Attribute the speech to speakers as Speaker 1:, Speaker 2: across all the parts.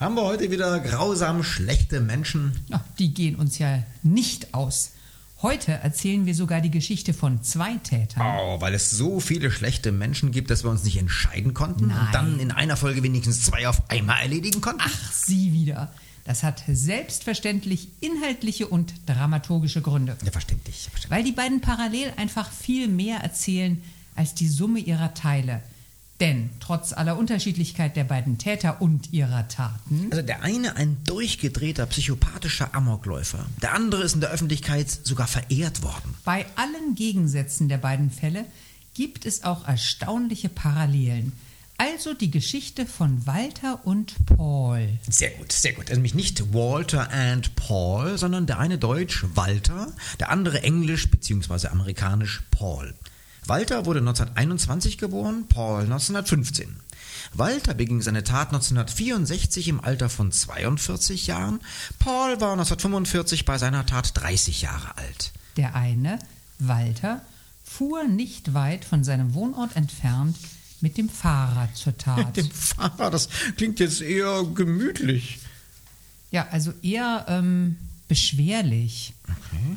Speaker 1: Haben wir heute wieder grausam schlechte Menschen?
Speaker 2: Ach, die gehen uns ja nicht aus. Heute erzählen wir sogar die Geschichte von zwei Tätern.
Speaker 1: Oh, weil es so viele schlechte Menschen gibt, dass wir uns nicht entscheiden konnten
Speaker 2: Nein.
Speaker 1: und dann in einer Folge wenigstens zwei auf einmal erledigen konnten?
Speaker 2: Ach, Sie wieder. Das hat selbstverständlich inhaltliche und dramaturgische Gründe.
Speaker 1: Ja, verständlich. verständlich.
Speaker 2: Weil die beiden parallel einfach viel mehr erzählen als die Summe ihrer Teile. Denn trotz aller Unterschiedlichkeit der beiden Täter und ihrer Taten
Speaker 1: Also der eine ein durchgedrehter psychopathischer Amokläufer, der andere ist in der Öffentlichkeit sogar verehrt worden.
Speaker 2: Bei allen Gegensätzen der beiden Fälle gibt es auch erstaunliche Parallelen. Also die Geschichte von Walter und Paul.
Speaker 1: Sehr gut, sehr gut. Also nämlich nicht Walter and Paul, sondern der eine Deutsch Walter, der andere Englisch bzw. amerikanisch Paul. Walter wurde 1921 geboren, Paul 1915. Walter beging seine Tat 1964 im Alter von 42 Jahren. Paul war 1945 bei seiner Tat 30 Jahre alt.
Speaker 2: Der eine, Walter, fuhr nicht weit von seinem Wohnort entfernt mit dem Fahrrad zur Tat.
Speaker 1: Dem Fahrer, das klingt jetzt eher gemütlich.
Speaker 2: Ja, also eher ähm, beschwerlich.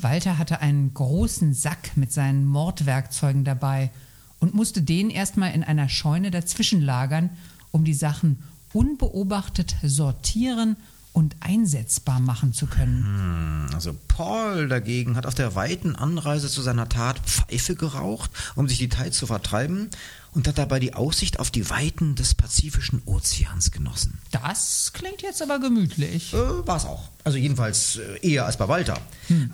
Speaker 2: Walter hatte einen großen Sack mit seinen Mordwerkzeugen dabei und musste den erstmal in einer Scheune dazwischen lagern, um die Sachen unbeobachtet sortieren und einsetzbar machen zu können.
Speaker 1: Also Paul dagegen hat auf der weiten Anreise zu seiner Tat Pfeife geraucht, um sich die Zeit zu vertreiben und hat dabei die Aussicht auf die Weiten des Pazifischen Ozeans genossen.
Speaker 2: Das klingt jetzt aber gemütlich.
Speaker 1: Äh, war's auch. Also jedenfalls äh, eher als bei Walter.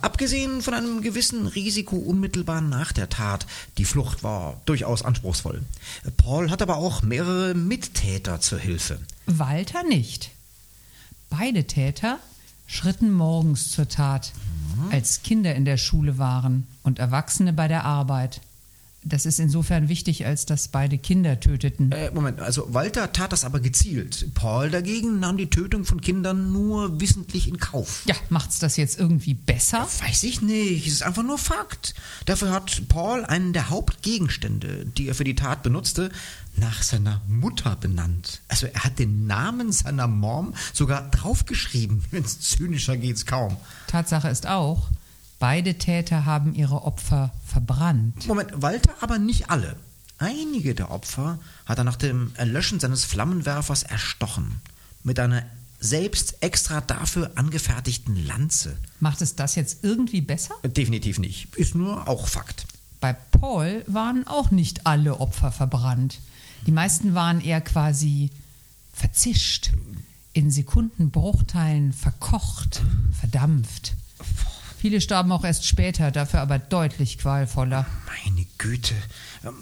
Speaker 1: Abgesehen von einem gewissen Risiko unmittelbar nach der Tat. Die Flucht war durchaus anspruchsvoll. Äh, Paul hat aber auch mehrere Mittäter zur Hilfe.
Speaker 2: Walter nicht. Beide Täter schritten morgens zur Tat, als Kinder in der Schule waren und Erwachsene bei der Arbeit. Das ist insofern wichtig, als dass beide Kinder töteten.
Speaker 1: Äh, Moment, also Walter tat das aber gezielt. Paul dagegen nahm die Tötung von Kindern nur wissentlich in Kauf.
Speaker 2: Ja, macht's das jetzt irgendwie besser?
Speaker 1: Weiß ich nicht, es ist einfach nur Fakt. Dafür hat Paul einen der Hauptgegenstände, die er für die Tat benutzte, nach seiner Mutter benannt. Also er hat den Namen seiner Mom sogar draufgeschrieben. Wenn's zynischer geht's kaum.
Speaker 2: Tatsache ist auch, beide Täter haben ihre Opfer verbrannt.
Speaker 1: Moment, Walter aber nicht alle. Einige der Opfer hat er nach dem Erlöschen seines Flammenwerfers erstochen. Mit einer selbst extra dafür angefertigten Lanze.
Speaker 2: Macht es das jetzt irgendwie besser?
Speaker 1: Definitiv nicht. Ist nur auch Fakt.
Speaker 2: Bei Paul waren auch nicht alle Opfer verbrannt. Die meisten waren eher quasi verzischt, in Sekundenbruchteilen verkocht, verdampft. Viele starben auch erst später, dafür aber deutlich qualvoller.
Speaker 1: Meine Güte.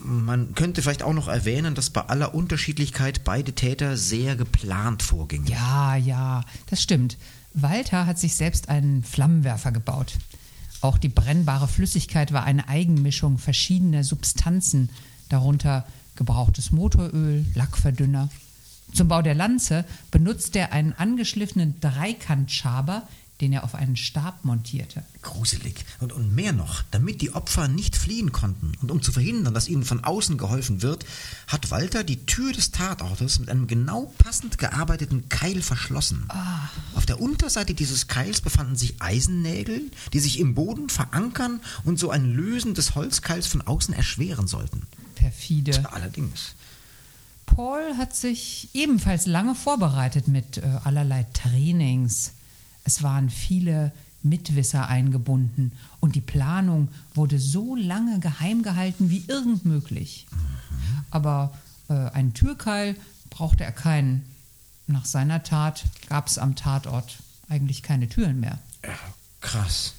Speaker 1: Man könnte vielleicht auch noch erwähnen, dass bei aller Unterschiedlichkeit beide Täter sehr geplant vorgingen.
Speaker 2: Ja, ja, das stimmt. Walter hat sich selbst einen Flammenwerfer gebaut. Auch die brennbare Flüssigkeit war eine Eigenmischung verschiedener Substanzen, darunter gebrauchtes Motoröl, Lackverdünner. Zum Bau der Lanze benutzt er einen angeschliffenen Dreikantschaber, den er auf einen Stab montierte.
Speaker 1: Gruselig. Und, und mehr noch, damit die Opfer nicht fliehen konnten und um zu verhindern, dass ihnen von außen geholfen wird, hat Walter die Tür des Tatortes mit einem genau passend gearbeiteten Keil verschlossen. Auf der Unterseite dieses Keils befanden sich Eisennägel, die sich im Boden verankern und so ein Lösen des Holzkeils von außen erschweren sollten.
Speaker 2: Perfide.
Speaker 1: Allerdings.
Speaker 2: Paul hat sich ebenfalls lange vorbereitet mit äh, allerlei Trainings. Es waren viele Mitwisser eingebunden und die Planung wurde so lange geheim gehalten wie irgend möglich. Aber äh, einen Türkeil brauchte er keinen. Nach seiner Tat gab es am Tatort eigentlich keine Türen mehr.
Speaker 1: Krass.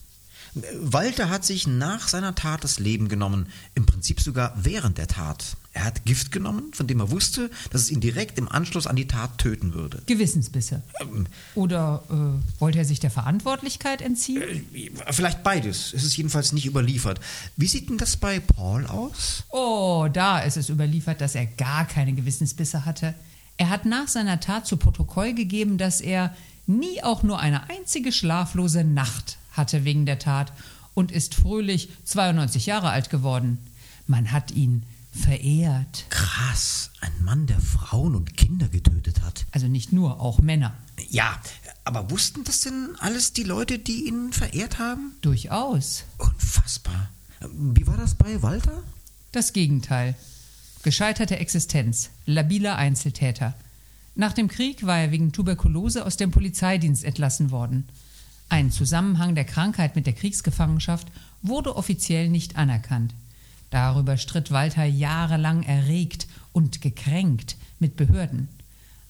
Speaker 1: Walter hat sich nach seiner Tat das Leben genommen, im Prinzip sogar während der Tat. Er hat Gift genommen, von dem er wusste, dass es ihn direkt im Anschluss an die Tat töten würde.
Speaker 2: Gewissensbisse.
Speaker 1: Ähm,
Speaker 2: Oder äh, wollte er sich der Verantwortlichkeit entziehen?
Speaker 1: äh, vielleicht beides. Es ist jedenfalls nicht überliefert. Wie sieht denn das bei Paul aus?
Speaker 2: Oh, da ist es überliefert, dass er gar keine Gewissensbisse hatte. Er hat nach seiner Tat zu Protokoll gegeben, dass er nie auch nur eine einzige schlaflose Nacht hatte wegen der Tat und ist fröhlich 92 Jahre alt geworden. Man hat ihn verehrt.
Speaker 1: Krass, ein Mann, der Frauen und Kinder getötet hat.
Speaker 2: Also nicht nur, auch Männer.
Speaker 1: Ja, aber wussten das denn alles die Leute, die ihn verehrt haben?
Speaker 2: Durchaus.
Speaker 1: Unfassbar. Wie war das bei Walter?
Speaker 2: Das Gegenteil. Gescheiterte Existenz, labiler Einzeltäter. Nach dem Krieg war er wegen Tuberkulose aus dem Polizeidienst entlassen worden. Ein Zusammenhang der Krankheit mit der Kriegsgefangenschaft wurde offiziell nicht anerkannt. Darüber stritt Walter jahrelang erregt und gekränkt mit Behörden.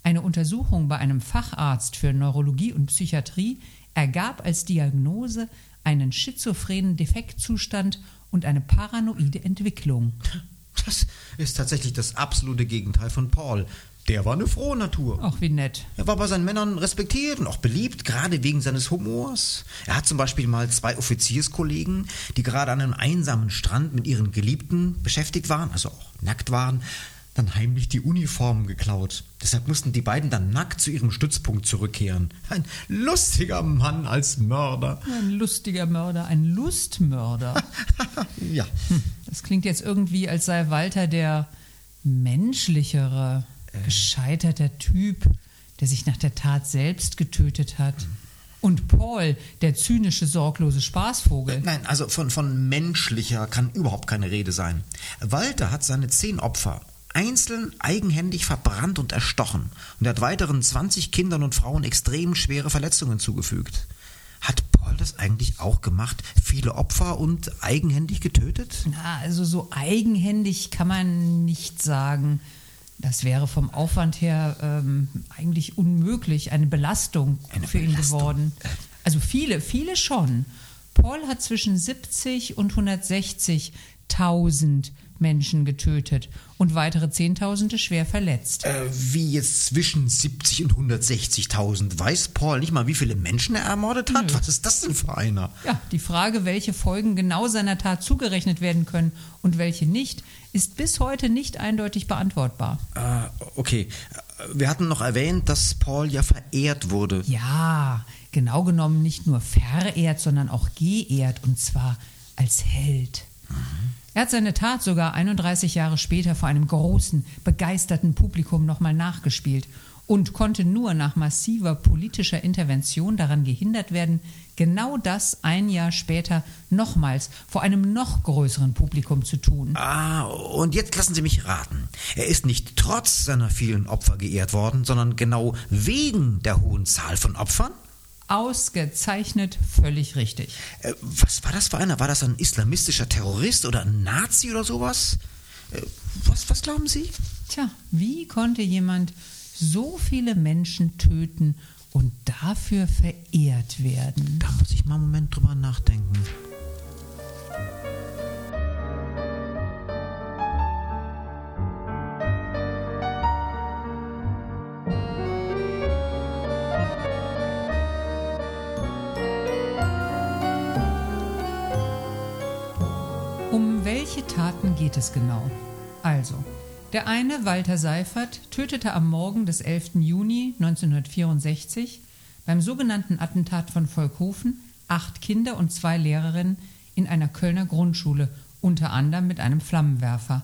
Speaker 2: Eine Untersuchung bei einem Facharzt für Neurologie und Psychiatrie ergab als Diagnose einen schizophrenen Defektzustand und eine paranoide Entwicklung.
Speaker 1: Das ist tatsächlich das absolute Gegenteil von Paul. Der war eine frohe Natur.
Speaker 2: Ach, wie nett.
Speaker 1: Er war bei seinen Männern respektiert und auch beliebt, gerade wegen seines Humors. Er hat zum Beispiel mal zwei Offizierskollegen, die gerade an einem einsamen Strand mit ihren Geliebten beschäftigt waren, also auch nackt waren, dann heimlich die Uniformen geklaut. Deshalb mussten die beiden dann nackt zu ihrem Stützpunkt zurückkehren. Ein lustiger Mann als Mörder.
Speaker 2: Ein lustiger Mörder, ein Lustmörder.
Speaker 1: ja.
Speaker 2: Das klingt jetzt irgendwie, als sei Walter der menschlichere, gescheiterter Typ, der sich nach der Tat selbst getötet hat. Und Paul, der zynische, sorglose Spaßvogel.
Speaker 1: Nein, also von, von menschlicher kann überhaupt keine Rede sein. Walter hat seine zehn Opfer einzeln eigenhändig verbrannt und erstochen und er hat weiteren 20 Kindern und Frauen extrem schwere Verletzungen zugefügt. Hat Paul das eigentlich auch gemacht? Viele Opfer und eigenhändig getötet?
Speaker 2: Na, also so eigenhändig kann man nicht sagen. Das wäre vom Aufwand her ähm, eigentlich unmöglich, eine Belastung
Speaker 1: Eine
Speaker 2: für ihn
Speaker 1: Belastung?
Speaker 2: geworden. Also viele, viele schon. Paul hat zwischen 70 und 160.000 Menschen getötet und weitere Zehntausende schwer verletzt.
Speaker 1: Äh, wie jetzt zwischen 70 und 160.000? Weiß Paul nicht mal, wie viele Menschen er ermordet hat? Was ist das denn für einer?
Speaker 2: Ja, die Frage, welche Folgen genau seiner Tat zugerechnet werden können und welche nicht, ist bis heute nicht eindeutig beantwortbar.
Speaker 1: Äh, okay. Wir hatten noch erwähnt, dass Paul ja verehrt wurde.
Speaker 2: Ja, genau genommen nicht nur verehrt, sondern auch geehrt und zwar als Held. Er hat seine Tat sogar 31 Jahre später vor einem großen, begeisterten Publikum nochmal nachgespielt und konnte nur nach massiver politischer Intervention daran gehindert werden, genau das ein Jahr später nochmals vor einem noch größeren Publikum zu tun.
Speaker 1: Ah, und jetzt lassen Sie mich raten. Er ist nicht trotz seiner vielen Opfer geehrt worden, sondern genau wegen der hohen Zahl von Opfern?
Speaker 2: Ausgezeichnet, völlig richtig.
Speaker 1: Äh, was war das für einer? War das ein islamistischer Terrorist oder ein Nazi oder sowas? Äh, was, was glauben Sie?
Speaker 2: Tja, wie konnte jemand so viele Menschen töten und dafür verehrt werden?
Speaker 1: Da muss ich mal einen Moment drüber nachdenken.
Speaker 2: Welche Taten geht es genau? Also, der eine, Walter Seifert, tötete am Morgen des 11. Juni 1964 beim sogenannten Attentat von Volkhofen acht Kinder und zwei Lehrerinnen in einer Kölner Grundschule, unter anderem mit einem Flammenwerfer.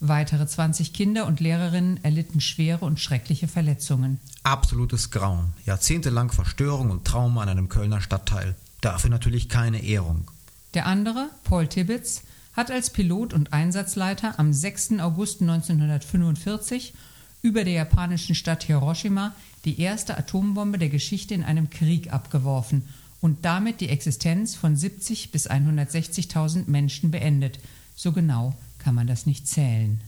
Speaker 2: Weitere 20 Kinder und Lehrerinnen erlitten schwere und schreckliche Verletzungen.
Speaker 1: Absolutes Grauen. Jahrzehntelang Verstörung und Trauma in einem Kölner Stadtteil. Dafür natürlich keine Ehrung.
Speaker 2: Der andere, Paul Tibbets, hat als Pilot und Einsatzleiter am 6. August 1945 über der japanischen Stadt Hiroshima die erste Atombombe der Geschichte in einem Krieg abgeworfen und damit die Existenz von 70 bis 160.000 Menschen beendet. So genau kann man das nicht zählen.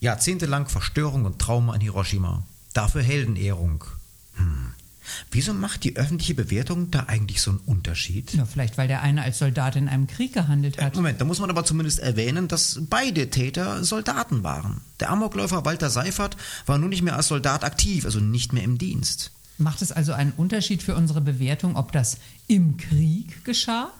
Speaker 1: Jahrzehntelang Verstörung und Trauma in Hiroshima. Dafür Heldenehrung. Wieso macht die öffentliche Bewertung da eigentlich so einen Unterschied?
Speaker 2: Ja, vielleicht, weil der eine als Soldat in einem Krieg gehandelt hat.
Speaker 1: Moment, da muss man aber zumindest erwähnen, dass beide Täter Soldaten waren. Der Amokläufer Walter Seifert war nun nicht mehr als Soldat aktiv, also nicht mehr im Dienst.
Speaker 2: Macht es also einen Unterschied für unsere Bewertung, ob das im Krieg geschah?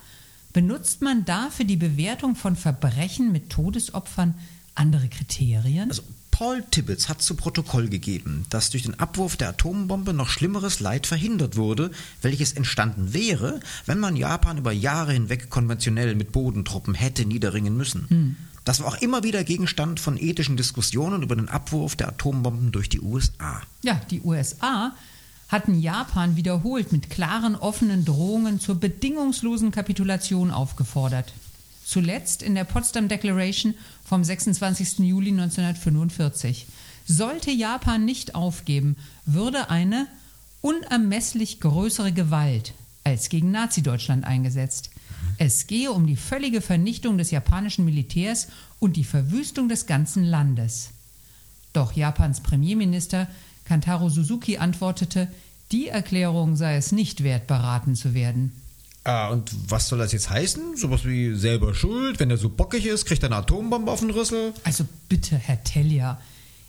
Speaker 2: Benutzt man da für die Bewertung von Verbrechen mit Todesopfern andere Kriterien?
Speaker 1: Also Paul Tibbets hat zu Protokoll gegeben, dass durch den Abwurf der Atombombe noch schlimmeres Leid verhindert wurde, welches entstanden wäre, wenn man Japan über Jahre hinweg konventionell mit Bodentruppen hätte niederringen müssen. Hm. Das war auch immer wieder Gegenstand von ethischen Diskussionen über den Abwurf der Atombomben durch die USA.
Speaker 2: Ja, die USA hatten Japan wiederholt mit klaren offenen Drohungen zur bedingungslosen Kapitulation aufgefordert. Zuletzt in der Potsdam Declaration vom 26. Juli 1945. Sollte Japan nicht aufgeben, würde eine unermesslich größere Gewalt als gegen Nazi-Deutschland eingesetzt. Es gehe um die völlige Vernichtung des japanischen Militärs und die Verwüstung des ganzen Landes. Doch Japans Premierminister Kantaro Suzuki antwortete, die Erklärung sei es nicht wert, beraten zu werden.
Speaker 1: Ah, und was soll das jetzt heißen? Sowas wie selber schuld, wenn er so bockig ist, kriegt er eine Atombombe auf den Rüssel?
Speaker 2: Also bitte, Herr Tellier.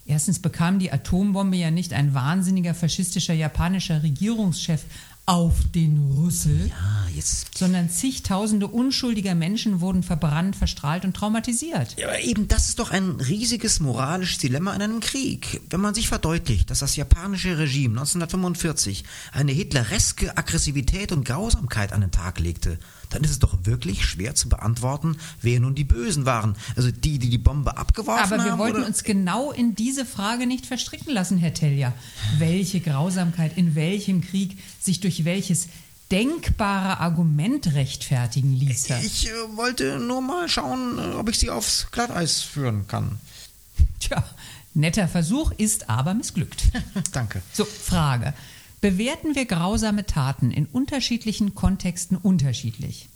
Speaker 2: Erstens bekam die Atombombe ja nicht ein wahnsinniger faschistischer japanischer Regierungschef auf den Rüssel,
Speaker 1: ja, jetzt.
Speaker 2: sondern zigtausende unschuldiger Menschen wurden verbrannt, verstrahlt und traumatisiert.
Speaker 1: Ja, aber eben das ist doch ein riesiges moralisches Dilemma in einem Krieg. Wenn man sich verdeutlicht, dass das japanische Regime 1945 eine hitlereske Aggressivität und Grausamkeit an den Tag legte, dann ist es doch wirklich schwer zu beantworten, wer nun die Bösen waren. Also die, die die Bombe abgeworfen haben.
Speaker 2: Aber wir
Speaker 1: haben,
Speaker 2: wollten
Speaker 1: oder?
Speaker 2: uns genau in diese Frage nicht verstricken lassen, Herr Tellier. Welche Grausamkeit in welchem Krieg sich durch welches denkbare Argument rechtfertigen ließe.
Speaker 1: Ich äh, wollte nur mal schauen, äh, ob ich sie aufs Glatteis führen kann.
Speaker 2: Tja, netter Versuch ist aber missglückt.
Speaker 1: Danke.
Speaker 2: So, Frage. Bewerten wir grausame Taten in unterschiedlichen Kontexten unterschiedlich?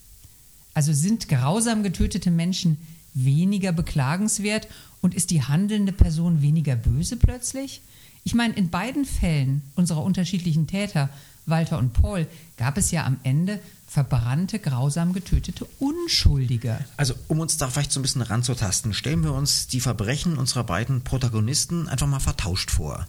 Speaker 2: Also sind grausam getötete Menschen weniger beklagenswert und ist die handelnde Person weniger böse plötzlich? Ich meine, in beiden Fällen unserer unterschiedlichen Täter, Walter und Paul, gab es ja am Ende verbrannte, grausam getötete Unschuldige.
Speaker 1: Also, um uns da vielleicht so ein bisschen ranzutasten, stellen wir uns die Verbrechen unserer beiden Protagonisten einfach mal vertauscht vor.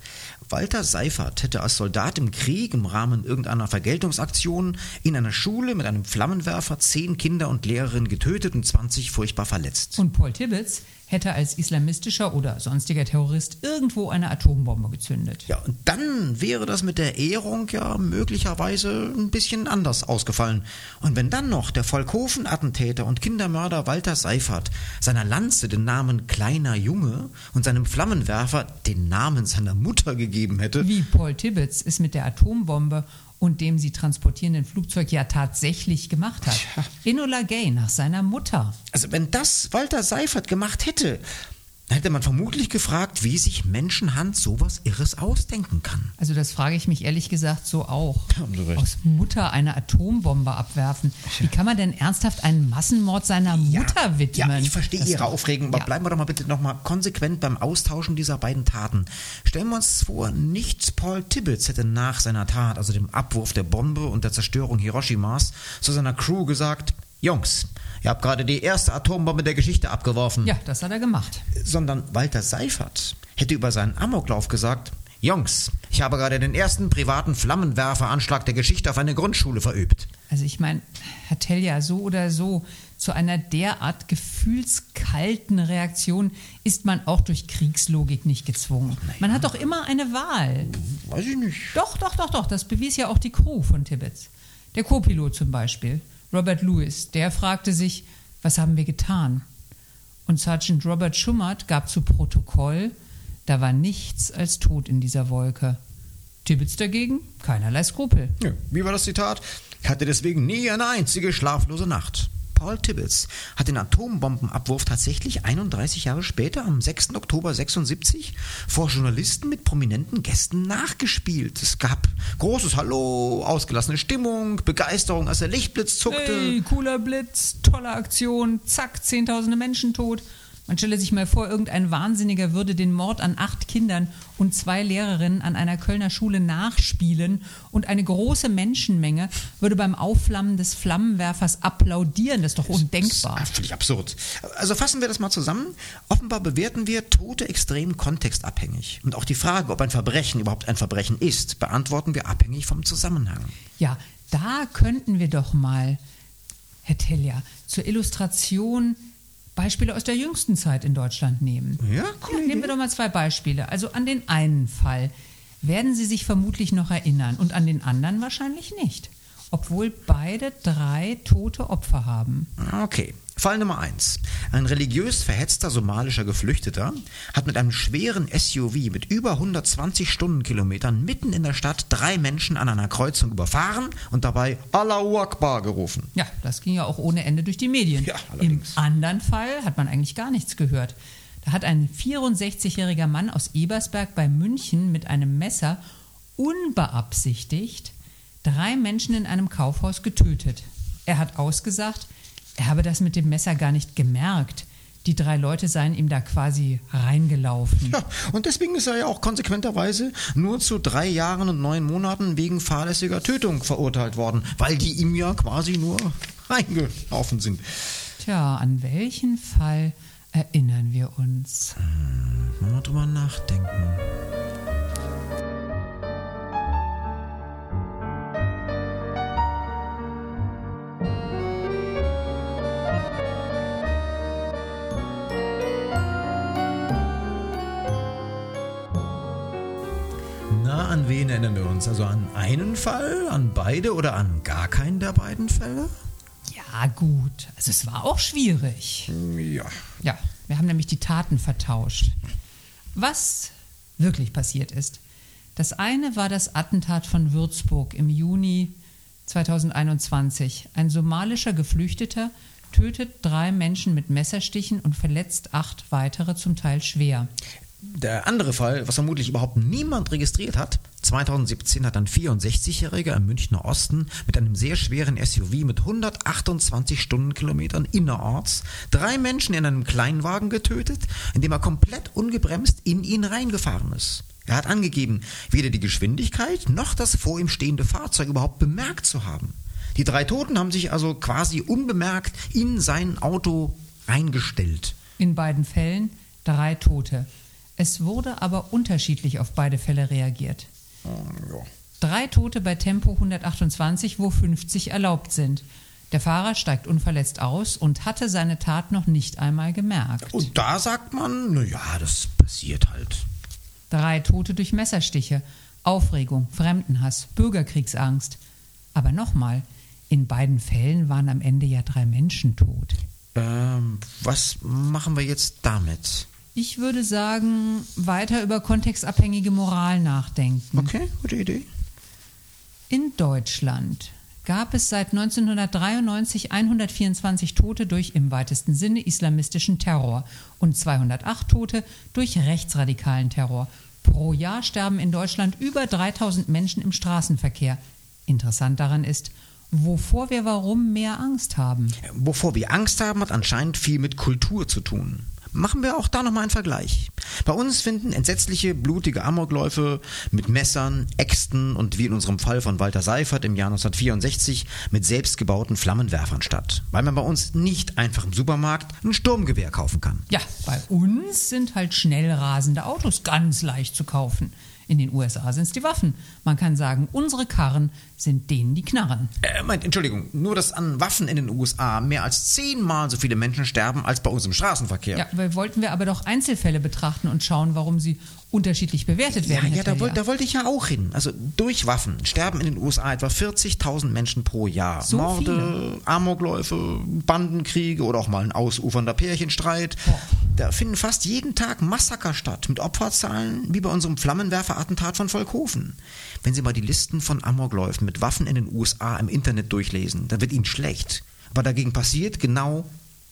Speaker 1: Walter Seifert hätte als Soldat im Krieg im Rahmen irgendeiner Vergeltungsaktion in einer Schule mit einem Flammenwerfer zehn Kinder und Lehrerinnen getötet und 20 furchtbar verletzt.
Speaker 2: Und Paul Tibbets hätte als islamistischer oder sonstiger Terrorist irgendwo eine Atombombe gezündet.
Speaker 1: Ja, und dann wäre das mit der Ehrung ja möglicherweise ein bisschen anders ausgefallen. Und wenn dann noch der Volkhofen-Attentäter und Kindermörder Walter Seifert seiner Lanze den Namen kleiner Junge und seinem Flammenwerfer den Namen seiner Mutter gegeben hätte.
Speaker 2: Wie Paul Tibbets es mit der Atombombe und dem sie transportierenden Flugzeug ja tatsächlich gemacht hat.
Speaker 1: Tja.
Speaker 2: Enola Gay nach seiner Mutter.
Speaker 1: Also wenn das Walter Seifert gemacht hätte, dann hätte man vermutlich gefragt, wie sich Menschenhand sowas Irres ausdenken kann.
Speaker 2: Also das frage ich mich ehrlich gesagt so auch.
Speaker 1: Haben Sie recht.
Speaker 2: Aus Mutter eine Atombombe abwerfen. Wie kann man denn ernsthaft einen Massenmord seiner Mutter widmen?
Speaker 1: Ja, ich verstehe
Speaker 2: Das-
Speaker 1: Ihre Aufregung, aber
Speaker 2: Ja.
Speaker 1: bleiben wir doch mal bitte nochmal konsequent beim Austauschen dieser beiden Taten. Stellen wir uns vor, nicht Paul Tibbets hätte nach seiner Tat, also dem Abwurf der Bombe und der Zerstörung Hiroshimas, zu seiner Crew gesagt, Jungs, ihr habt gerade die erste Atombombe der Geschichte abgeworfen.
Speaker 2: Ja, das hat er gemacht.
Speaker 1: Sondern Walter Seifert hätte über seinen Amoklauf gesagt, Jungs, ich habe gerade den ersten privaten Flammenwerferanschlag der Geschichte auf eine Grundschule verübt.
Speaker 2: Also ich meine, Herr Telja, so oder so, zu einer derart gefühlskalten Reaktion ist man auch durch Kriegslogik nicht gezwungen. Man hat doch immer eine Wahl.
Speaker 1: Weiß ich nicht.
Speaker 2: Doch, doch, doch, doch, das bewies ja auch die Crew von Tibbets. Der Co-Pilot zum Beispiel, Robert Lewis, der fragte sich, was haben wir getan? Und Sergeant Robert Schummert gab zu Protokoll, da war nichts als Tod in dieser Wolke. Tibbets dagegen keinerlei Skrupel.
Speaker 1: Ja, wie war das Zitat? Ich hatte deswegen nie eine einzige schlaflose Nacht. Paul Tibbets hat den Atombombenabwurf tatsächlich 31 Jahre später, am 6. Oktober 76, vor Journalisten mit prominenten Gästen nachgespielt. Es gab großes Hallo, ausgelassene Stimmung, Begeisterung, als der Lichtblitz zuckte.
Speaker 2: Hey, cooler Blitz, tolle Aktion, zack, zehntausende Menschen tot. Man stelle sich mal vor, irgendein Wahnsinniger würde den Mord an acht Kindern und zwei Lehrerinnen an einer Kölner Schule nachspielen und eine große Menschenmenge würde beim Aufflammen des Flammenwerfers applaudieren. Das ist doch undenkbar.
Speaker 1: Das ist völlig absurd. Also fassen wir das mal zusammen. Offenbar bewerten wir Tote extrem kontextabhängig. Und auch die Frage, ob ein Verbrechen überhaupt ein Verbrechen ist, beantworten wir abhängig vom Zusammenhang.
Speaker 2: Ja, da könnten wir doch mal, Herr Telja, zur Illustration Beispiele aus der jüngsten Zeit in Deutschland nehmen.
Speaker 1: Ja,
Speaker 2: cool. Ja, nehmen wir doch mal zwei Beispiele. Also an den einen Fall werden Sie sich vermutlich noch erinnern und an den anderen wahrscheinlich nicht, obwohl beide drei tote Opfer haben.
Speaker 1: Okay. Fall Nummer 1. Ein religiös verhetzter somalischer Geflüchteter hat mit einem schweren SUV mit über 120 Stundenkilometern mitten in der Stadt drei Menschen an einer Kreuzung überfahren und dabei Allahu Akbar gerufen.
Speaker 2: Ja, das ging ja auch ohne Ende durch die Medien.
Speaker 1: Ja,
Speaker 2: Im
Speaker 1: allerdings.
Speaker 2: anderen Fall hat man eigentlich gar nichts gehört. Da hat ein 64-jähriger Mann aus Ebersberg bei München mit einem Messer unbeabsichtigt drei Menschen in einem Kaufhaus getötet. Er hat ausgesagt, er habe das mit dem Messer gar nicht gemerkt. Die drei Leute seien ihm da quasi reingelaufen.
Speaker 1: Ja, und deswegen ist er ja auch konsequenterweise nur zu drei Jahren und neun Monaten wegen fahrlässiger Tötung verurteilt worden, weil die ihm ja quasi nur reingelaufen sind.
Speaker 2: Tja, an welchen Fall erinnern wir uns?
Speaker 1: Mal drüber nachdenken. Erinnern wir uns? Also an einen Fall, an beide oder an gar keinen der beiden Fälle?
Speaker 2: Ja, gut. Also es war auch schwierig.
Speaker 1: Ja.
Speaker 2: Ja, wir haben nämlich die Taten vertauscht. Was wirklich passiert ist. Das eine war das Attentat von Würzburg im Juni 2021. Ein somalischer Geflüchteter tötet drei Menschen mit Messerstichen und verletzt acht weitere, zum Teil schwer.
Speaker 1: Der andere Fall, was vermutlich überhaupt niemand registriert hat, 2017 hat ein 64-Jähriger im Münchner Osten mit einem sehr schweren SUV mit 128 Stundenkilometern innerorts drei Menschen in einem Kleinwagen getötet, indem er komplett ungebremst in ihn reingefahren ist. Er hat angegeben, weder die Geschwindigkeit noch das vor ihm stehende Fahrzeug überhaupt bemerkt zu haben. Die drei Toten haben sich also quasi unbemerkt in sein Auto reingestellt.
Speaker 2: In beiden Fällen drei Tote. Es wurde aber unterschiedlich auf beide Fälle reagiert.
Speaker 1: Ja.
Speaker 2: Drei Tote bei Tempo 128, wo 50 erlaubt sind. Der Fahrer steigt unverletzt aus und hatte seine Tat noch nicht einmal gemerkt.
Speaker 1: Und da sagt man, naja, das passiert halt.
Speaker 2: Drei Tote durch Messerstiche, Aufregung, Fremdenhass, Bürgerkriegsangst. Aber nochmal, in beiden Fällen waren am Ende ja drei Menschen tot.
Speaker 1: Ähm, was machen wir jetzt damit?
Speaker 2: Ich würde sagen, weiter über kontextabhängige Moral nachdenken.
Speaker 1: Okay, gute Idee.
Speaker 2: In Deutschland gab es seit 1993 124 Tote durch im weitesten Sinne islamistischen Terror und 208 Tote durch rechtsradikalen Terror. Pro Jahr sterben in Deutschland über 3000 Menschen im Straßenverkehr. Interessant daran ist, wovor wir warum mehr Angst haben.
Speaker 1: Wovor wir Angst haben, hat anscheinend viel mit Kultur zu tun. Machen wir auch da nochmal einen Vergleich. Bei uns finden entsetzliche, blutige Amokläufe mit Messern, Äxten und wie in unserem Fall von Walter Seifert im Jahr 1964 mit selbstgebauten Flammenwerfern statt, weil man bei uns nicht einfach im Supermarkt ein Sturmgewehr kaufen kann.
Speaker 2: Ja, bei uns sind halt schnell rasende Autos ganz leicht zu kaufen. In den USA sind es die Waffen. Man kann sagen, unsere Karren sind denen die Knarren.
Speaker 1: Äh, meint, Entschuldigung, nur dass an Waffen in den USA mehr als zehnmal so viele Menschen sterben als bei uns im Straßenverkehr.
Speaker 2: Ja, wollten wir aber doch Einzelfälle betrachten und schauen, warum sie unterschiedlich bewertet
Speaker 1: Ja,
Speaker 2: werden.
Speaker 1: ja,
Speaker 2: Herr
Speaker 1: da, wollt, da wollte ich ja auch hin. Also durch Waffen sterben in den USA etwa 40.000 Menschen pro Jahr.
Speaker 2: So
Speaker 1: Morde, Amokläufe, Bandenkriege oder auch mal ein ausufernder Pärchenstreit.
Speaker 2: Boah.
Speaker 1: Da finden fast jeden Tag Massaker statt mit Opferzahlen wie bei unserem Flammenwerferattentat von Volkhofen. Wenn Sie mal die Listen von Amokläufen mit Waffen in den USA im Internet durchlesen, dann wird Ihnen schlecht. Aber dagegen passiert genau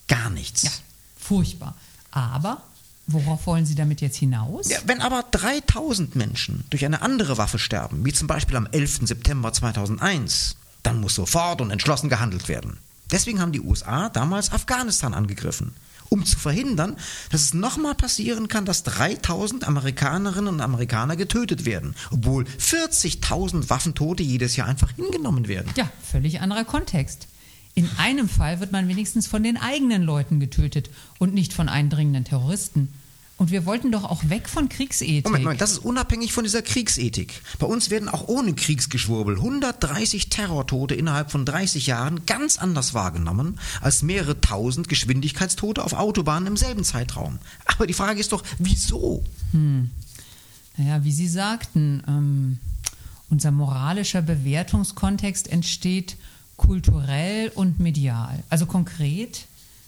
Speaker 1: gar nichts.
Speaker 2: Ja, furchtbar. Aber worauf wollen Sie damit jetzt hinaus?
Speaker 1: Ja, wenn aber 3000 Menschen durch eine andere Waffe sterben, wie zum Beispiel am 11. September 2001, dann muss sofort und entschlossen gehandelt werden. Deswegen haben die USA damals Afghanistan angegriffen. um zu verhindern, dass es nochmal passieren kann, dass 3000 Amerikanerinnen und Amerikaner getötet werden, obwohl 40.000 Waffentote jedes Jahr einfach hingenommen werden.
Speaker 2: Ja, völlig anderer Kontext. In einem Fall wird man wenigstens von den eigenen Leuten getötet und nicht von eindringenden Terroristen. Und wir wollten doch auch weg von Kriegsethik.
Speaker 1: Moment, Moment, das ist unabhängig von dieser Kriegsethik. Bei uns werden auch ohne Kriegsgeschwurbel 130 Terrortote innerhalb von 30 Jahren ganz anders wahrgenommen als mehrere tausend Geschwindigkeitstote auf Autobahnen im selben Zeitraum. Aber die Frage ist doch, wieso?
Speaker 2: Hm. Naja, wie Sie sagten, ähm, unser moralischer Bewertungskontext entsteht kulturell und medial. Also konkret,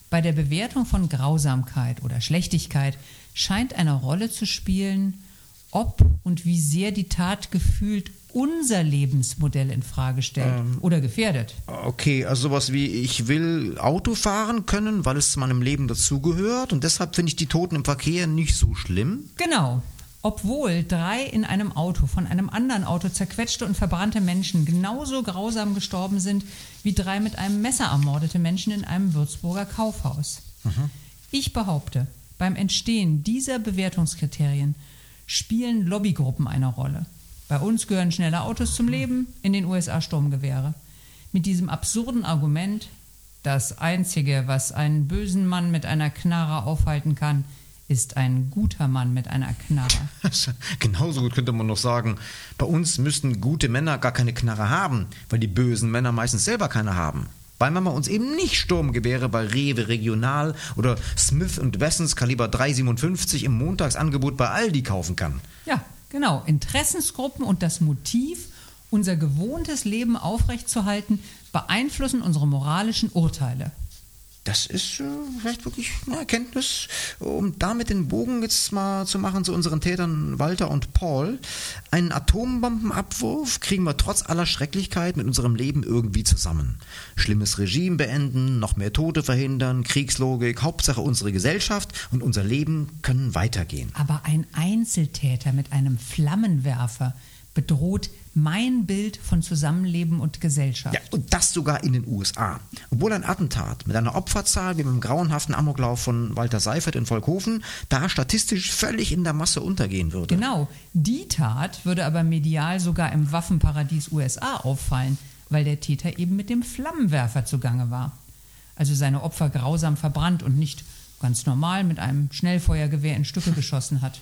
Speaker 2: bei der Bewertung von Grausamkeit oder Schlechtigkeit scheint eine Rolle zu spielen, ob und wie sehr die Tat gefühlt unser Lebensmodell in Frage stellt ähm, oder gefährdet.
Speaker 1: Okay, also sowas wie ich will Auto fahren können, weil es zu meinem Leben dazugehört und deshalb finde ich die Toten im Verkehr nicht so schlimm.
Speaker 2: Genau. Obwohl drei in einem Auto von einem anderen Auto zerquetschte und verbrannte Menschen genauso grausam gestorben sind wie drei mit einem Messer ermordete Menschen in einem Würzburger Kaufhaus. Mhm. Ich behaupte, beim Entstehen dieser Bewertungskriterien spielen Lobbygruppen eine Rolle. Bei uns gehören schnelle Autos zum Leben, in den USA Sturmgewehre. Mit diesem absurden Argument, das Einzige, was einen bösen Mann mit einer Knarre aufhalten kann, ist ein guter Mann mit einer Knarre.
Speaker 1: Genauso gut könnte man noch sagen, bei uns müssten gute Männer gar keine Knarre haben, weil die bösen Männer meistens selber keine haben weil man uns eben nicht Sturmgewehre bei Rewe Regional oder Smith Wessons Kaliber 357 im Montagsangebot bei Aldi kaufen kann.
Speaker 2: Ja, genau. Interessensgruppen und das Motiv, unser gewohntes Leben aufrechtzuerhalten, beeinflussen unsere moralischen Urteile
Speaker 1: das ist äh, vielleicht wirklich eine Erkenntnis, um damit den Bogen jetzt mal zu machen zu unseren Tätern Walter und Paul. Einen Atombombenabwurf kriegen wir trotz aller Schrecklichkeit mit unserem Leben irgendwie zusammen. Schlimmes Regime beenden, noch mehr Tote verhindern, Kriegslogik, Hauptsache unsere Gesellschaft und unser Leben können weitergehen.
Speaker 2: Aber ein Einzeltäter mit einem Flammenwerfer bedroht mein Bild von Zusammenleben und Gesellschaft.
Speaker 1: Ja, und das sogar in den USA. Obwohl ein Attentat mit einer Opferzahl wie beim grauenhaften Amoklauf von Walter Seifert in Volkhofen da statistisch völlig in der Masse untergehen würde.
Speaker 2: Genau. Die Tat würde aber medial sogar im Waffenparadies USA auffallen, weil der Täter eben mit dem Flammenwerfer zugange war. Also seine Opfer grausam verbrannt und nicht ganz normal mit einem Schnellfeuergewehr in Stücke geschossen hat.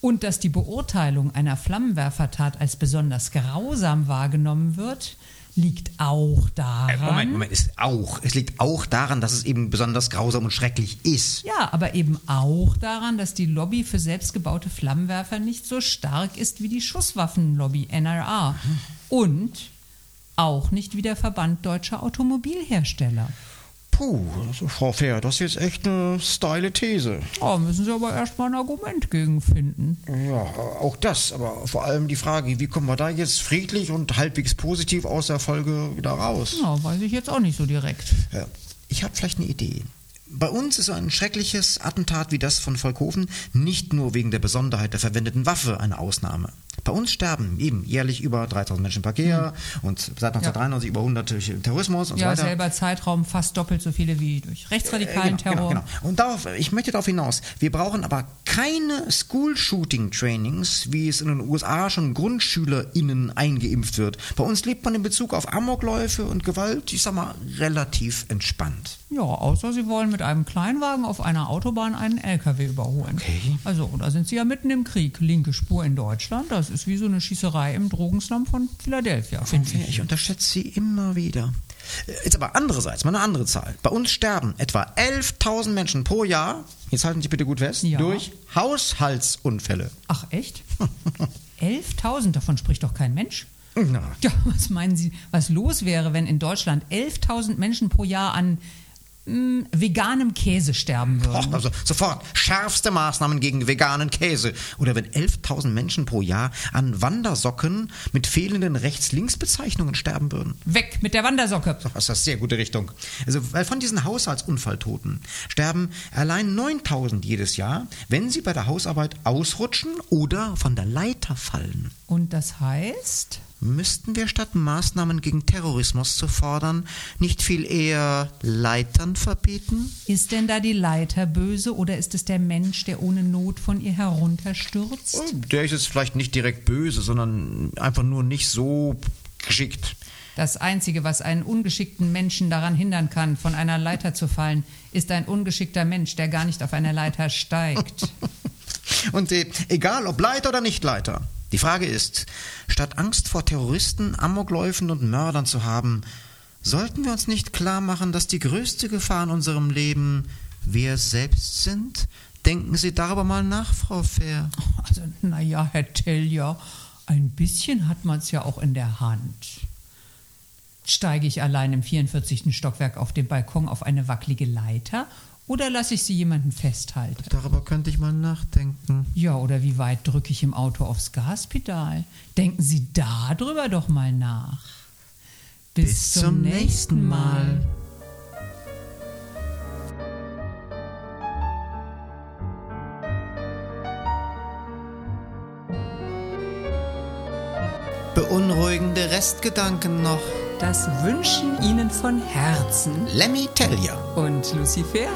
Speaker 2: Und dass die Beurteilung einer Flammenwerfertat als besonders grausam wahrgenommen wird, liegt auch daran. Äh,
Speaker 1: Moment, Moment, ist auch. Es liegt auch daran, dass es eben besonders grausam und schrecklich ist.
Speaker 2: Ja, aber eben auch daran, dass die Lobby für selbstgebaute Flammenwerfer nicht so stark ist wie die Schusswaffenlobby NRA. Mhm. Und auch nicht wie der Verband deutscher Automobilhersteller.
Speaker 1: Puh, also Frau Fair, das ist jetzt echt eine steile These.
Speaker 2: Oh, müssen Sie aber erstmal ein Argument gegen finden.
Speaker 1: Ja, auch das, aber vor allem die Frage, wie kommen wir da jetzt friedlich und halbwegs positiv aus der Folge wieder raus?
Speaker 2: Ja, weiß ich jetzt auch nicht so direkt.
Speaker 1: Ja, ich habe vielleicht eine Idee. Bei uns ist so ein schreckliches Attentat wie das von Volkhofen nicht nur wegen der Besonderheit der verwendeten Waffe eine Ausnahme. Bei uns sterben eben jährlich über 3000 Menschen im Verkehr mhm. und seit 1993 ja. über 100 durch Terrorismus und
Speaker 2: ja,
Speaker 1: so weiter.
Speaker 2: Ja, selber Zeitraum fast doppelt so viele wie durch rechtsradikalen äh, genau, Terror. Genau,
Speaker 1: genau. Und darauf, ich möchte darauf hinaus, wir brauchen aber keine School-Shooting-Trainings, wie es in den USA schon GrundschülerInnen eingeimpft wird. Bei uns lebt man in Bezug auf Amokläufe und Gewalt, ich sag mal, relativ entspannt.
Speaker 2: Ja, außer Sie wollen mit einem Kleinwagen auf einer Autobahn einen LKW überholen.
Speaker 1: Okay.
Speaker 2: Also, da sind Sie ja mitten im Krieg. Linke Spur in Deutschland, das ist wie so eine Schießerei im Drogenslum von Philadelphia, finde
Speaker 1: ich. Ich unterschätze Sie immer wieder. Jetzt aber andererseits, mal eine andere Zahl. Bei uns sterben etwa 11.000 Menschen pro Jahr, jetzt halten Sie bitte gut fest, ja. durch Haushaltsunfälle.
Speaker 2: Ach echt? 11.000, davon spricht doch kein Mensch.
Speaker 1: Na.
Speaker 2: Ja, was meinen Sie, was los wäre, wenn in Deutschland 11.000 Menschen pro Jahr an mh, veganem Käse sterben würden.
Speaker 1: Also sofort schärfste Maßnahmen gegen veganen Käse. Oder wenn 11.000 Menschen pro Jahr an Wandersocken mit fehlenden Rechts-Links-Bezeichnungen sterben würden.
Speaker 2: Weg mit der Wandersocke.
Speaker 1: Das ist eine sehr gute Richtung. Also, weil von diesen Haushaltsunfalltoten sterben allein 9.000 jedes Jahr, wenn sie bei der Hausarbeit ausrutschen oder von der Leiter fallen.
Speaker 2: Und das heißt?
Speaker 1: Müssten wir statt Maßnahmen gegen Terrorismus zu fordern, nicht viel eher Leitern verbieten?
Speaker 2: Ist denn da die Leiter böse oder ist es der Mensch, der ohne Not von ihr herunterstürzt?
Speaker 1: Der ist jetzt vielleicht nicht direkt böse, sondern einfach nur nicht so geschickt.
Speaker 2: Das Einzige, was einen ungeschickten Menschen daran hindern kann, von einer Leiter zu fallen, ist ein ungeschickter Mensch, der gar nicht auf eine Leiter steigt.
Speaker 1: Und äh, egal ob Leiter oder nicht Leiter. Die Frage ist, statt Angst vor Terroristen, Amokläufen und Mördern zu haben, sollten wir uns nicht klar machen, dass die größte Gefahr in unserem Leben wir selbst sind? Denken Sie darüber mal nach, Frau Fair.
Speaker 2: Also, naja, Herr Tellier, ein bisschen hat man es ja auch in der Hand. Steige ich allein im 44. Stockwerk auf dem Balkon auf eine wackelige Leiter oder lasse ich sie jemanden festhalten?
Speaker 1: Darüber könnte ich mal nachdenken.
Speaker 2: Ja, oder wie weit drücke ich im Auto aufs Gaspedal? Denken Sie darüber doch mal nach. Bis,
Speaker 1: Bis zum nächsten Mal. Beunruhigende Restgedanken noch.
Speaker 2: Das wünschen Ihnen von Herzen
Speaker 1: Lemmy Tellier.
Speaker 2: und Lucifer.